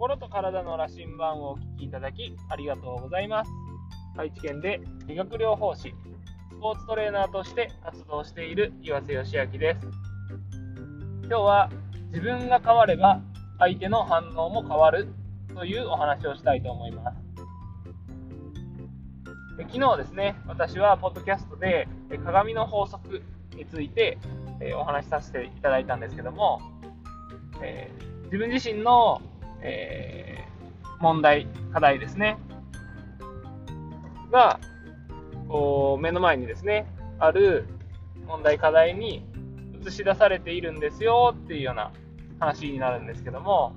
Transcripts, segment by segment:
心と体の羅針盤をお聞きいただきありがとうございます。愛知県で理学療法士スポーツトレーナーとして活動している岩瀬義明です。今日は自分が変われば相手の反応も変わるというお話をしたいと思います。昨日ですね私はポッドキャストで鏡の法則についてお話しさせていただいたんですけども、えー、自分自身の、えー、問題課題ですね。がこう目の前にですねある問題課題に映し出されているんですよっていうような話になるんですけども。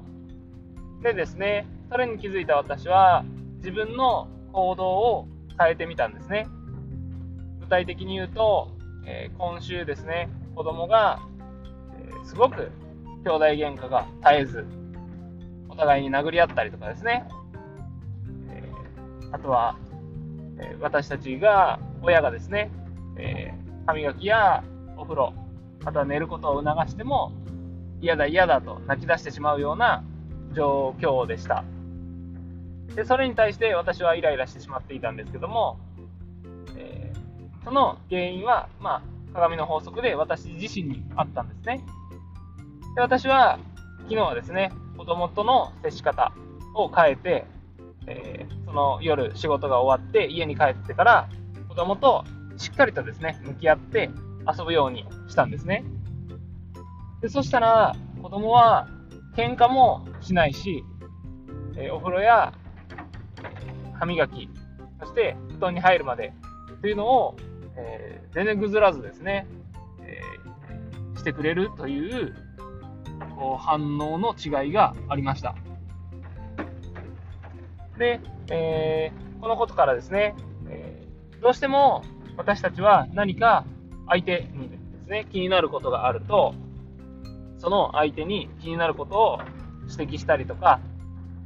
でですねそれに気づいた私は自分の行動を変えてみたんですね。具体的に言うと、えー、今週ですね子供が、えー、すごく兄弟喧嘩が絶えずお互いに殴り合ったりとかですね、えー、あとはえ私たちが、親がですね、え歯磨きやお風呂、また寝ることを促しても、嫌だ嫌だと泣き出してしまうような状況でした。で、それに対して私はイライラしてしまっていたんですけども、えー、その原因は、まあ、鏡の法則で私自身にあったんですね。で、私は、昨日はですね、子供との接し方を変えて、えー、その夜仕事が終わって家に帰ってから子供としっかりとですね、向き合って遊ぶようにしたんですね。でそしたら子供は喧嘩もしないし、えー、お風呂や歯磨き、そして布団に入るまでというのを、えー、全然ぐずらずですね、え、してくれるというこう反応の違いがありました。で、えー、このことからですね、えー、どうしても私たちは何か相手にですね、気になることがあると、その相手に気になることを指摘したりとか、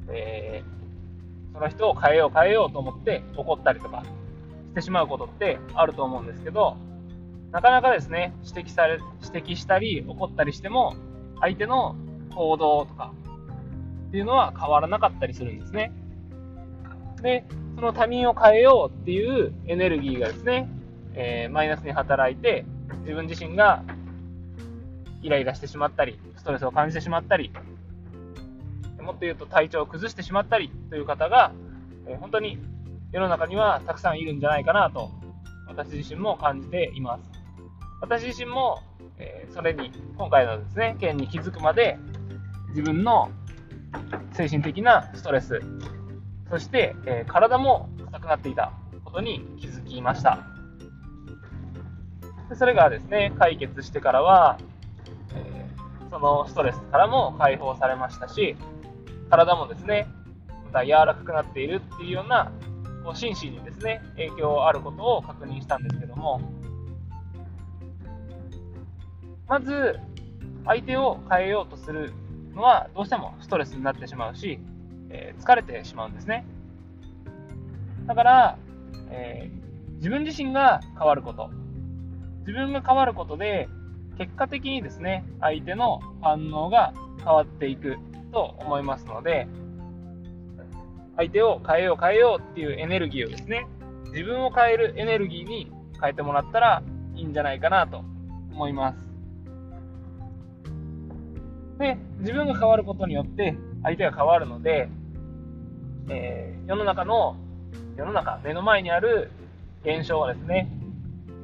えー、その人を変えよう変えようと思って怒ったりとかしてしまうことってあると思うんですけど、なかなかですね、指摘され、指摘したり怒ったりしても、相手の行動とかっていうのは変わらなかったりするんですね。で、その他人を変えようっていうエネルギーがですね、えー、マイナスに働いて、自分自身がイライラしてしまったり、ストレスを感じてしまったり、もっと言うと体調を崩してしまったりという方が、えー、本当に世の中にはたくさんいるんじゃないかなと、私自身も感じています。私自身も、えー、それに、今回のですね、件に気づくまで、自分の精神的なストレス、そして、えー、体も硬くなっていたことに気づきました。でそれがですね、解決してからは、えー、そのストレスからも解放されましたし、体もですね、また柔らかくなっているっていうような、こう心身にですね、影響あることを確認したんですけども、まず、相手を変えようとするのはどうしてもストレスになってしまうし、えー、疲れてしまうんですね。だから、えー、自分自身が変わること。自分が変わることで、結果的にですね、相手の反応が変わっていくと思いますので、相手を変えよう変えようっていうエネルギーをですね、自分を変えるエネルギーに変えてもらったらいいんじゃないかなと思います。で、自分が変わることによって相手が変わるので、えー、世の中の、世の中、目の前にある現象はですね、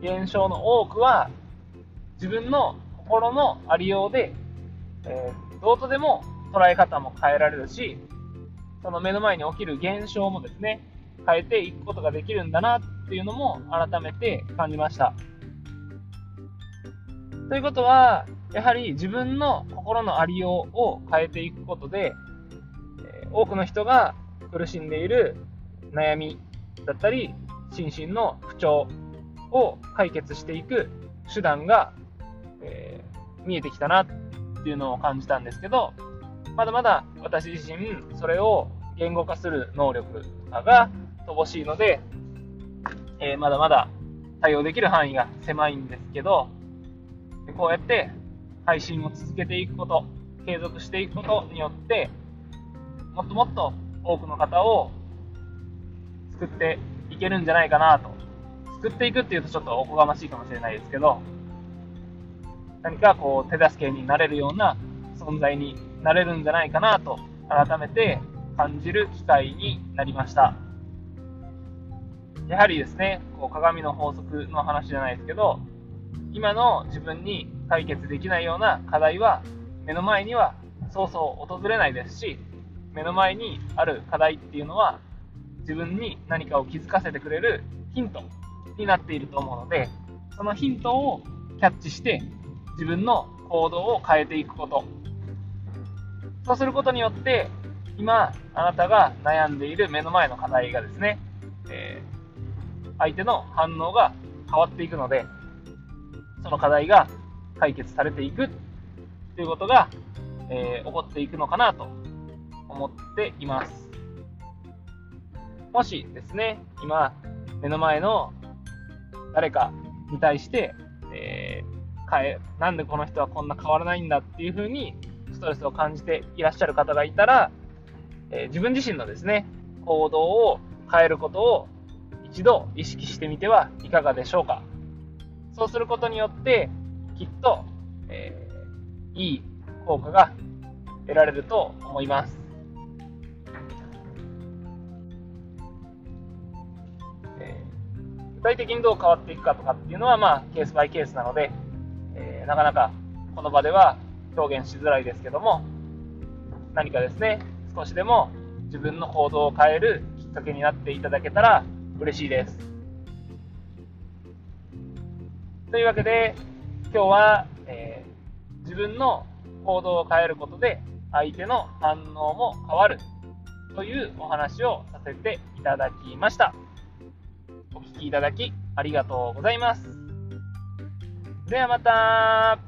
現象の多くは自分の心のありようで、えー、どうとでも捉え方も変えられるし、その目の前に起きる現象もですね、変えていくことができるんだなっていうのも改めて感じました。ということは、やはり自分の心のありようを変えていくことで、多くの人が苦しんでいる悩みだったり、心身の不調を解決していく手段が、えー、見えてきたなっていうのを感じたんですけど、まだまだ私自身、それを言語化する能力が乏しいので、えー、まだまだ対応できる範囲が狭いんですけど、こうやって配信を続けていくこと、継続していくことによって、もっともっと多くの方を救っていけるんじゃないかなと。救っていくっていうとちょっとおこがましいかもしれないですけど、何かこう手助けになれるような存在になれるんじゃないかなと改めて感じる機会になりました。やはりですね、こう鏡の法則の話じゃないですけど、今の自分に解決できないような課題は目の前にはそうそう訪れないですし、目の前にある課題っていうのは自分に何かを気づかせてくれるヒントになっていると思うので、そのヒントをキャッチして自分の行動を変えていくこと。そうすることによって、今、あなたが悩んでいる目の前の課題がですね、えー、相手の反応が変わっていくので、その課題が解決されていくということが、えー、起こっていくのかなと思っています。もしですね、今、目の前の誰かに対して、えー、変え、なんでこの人はこんな変わらないんだっていうふうにストレスを感じていらっしゃる方がいたら、えー、自分自身のですね、行動を変えることを一度意識してみてはいかがでしょうか。そうすることによって、きっと、えー、いい効果が得られると思います。えー、具体的にどう変わっていくかとかっていうのは、まあ、ケースバイケースなので、えー、なかなかこの場では表現しづらいですけども、何かですね、少しでも自分の行動を変えるきっかけになっていただけたら嬉しいです。というわけで、今日は、えー、自分の行動を変えることで相手の反応も変わるというお話をさせていただきました。お聴きいただきありがとうございます。ではまた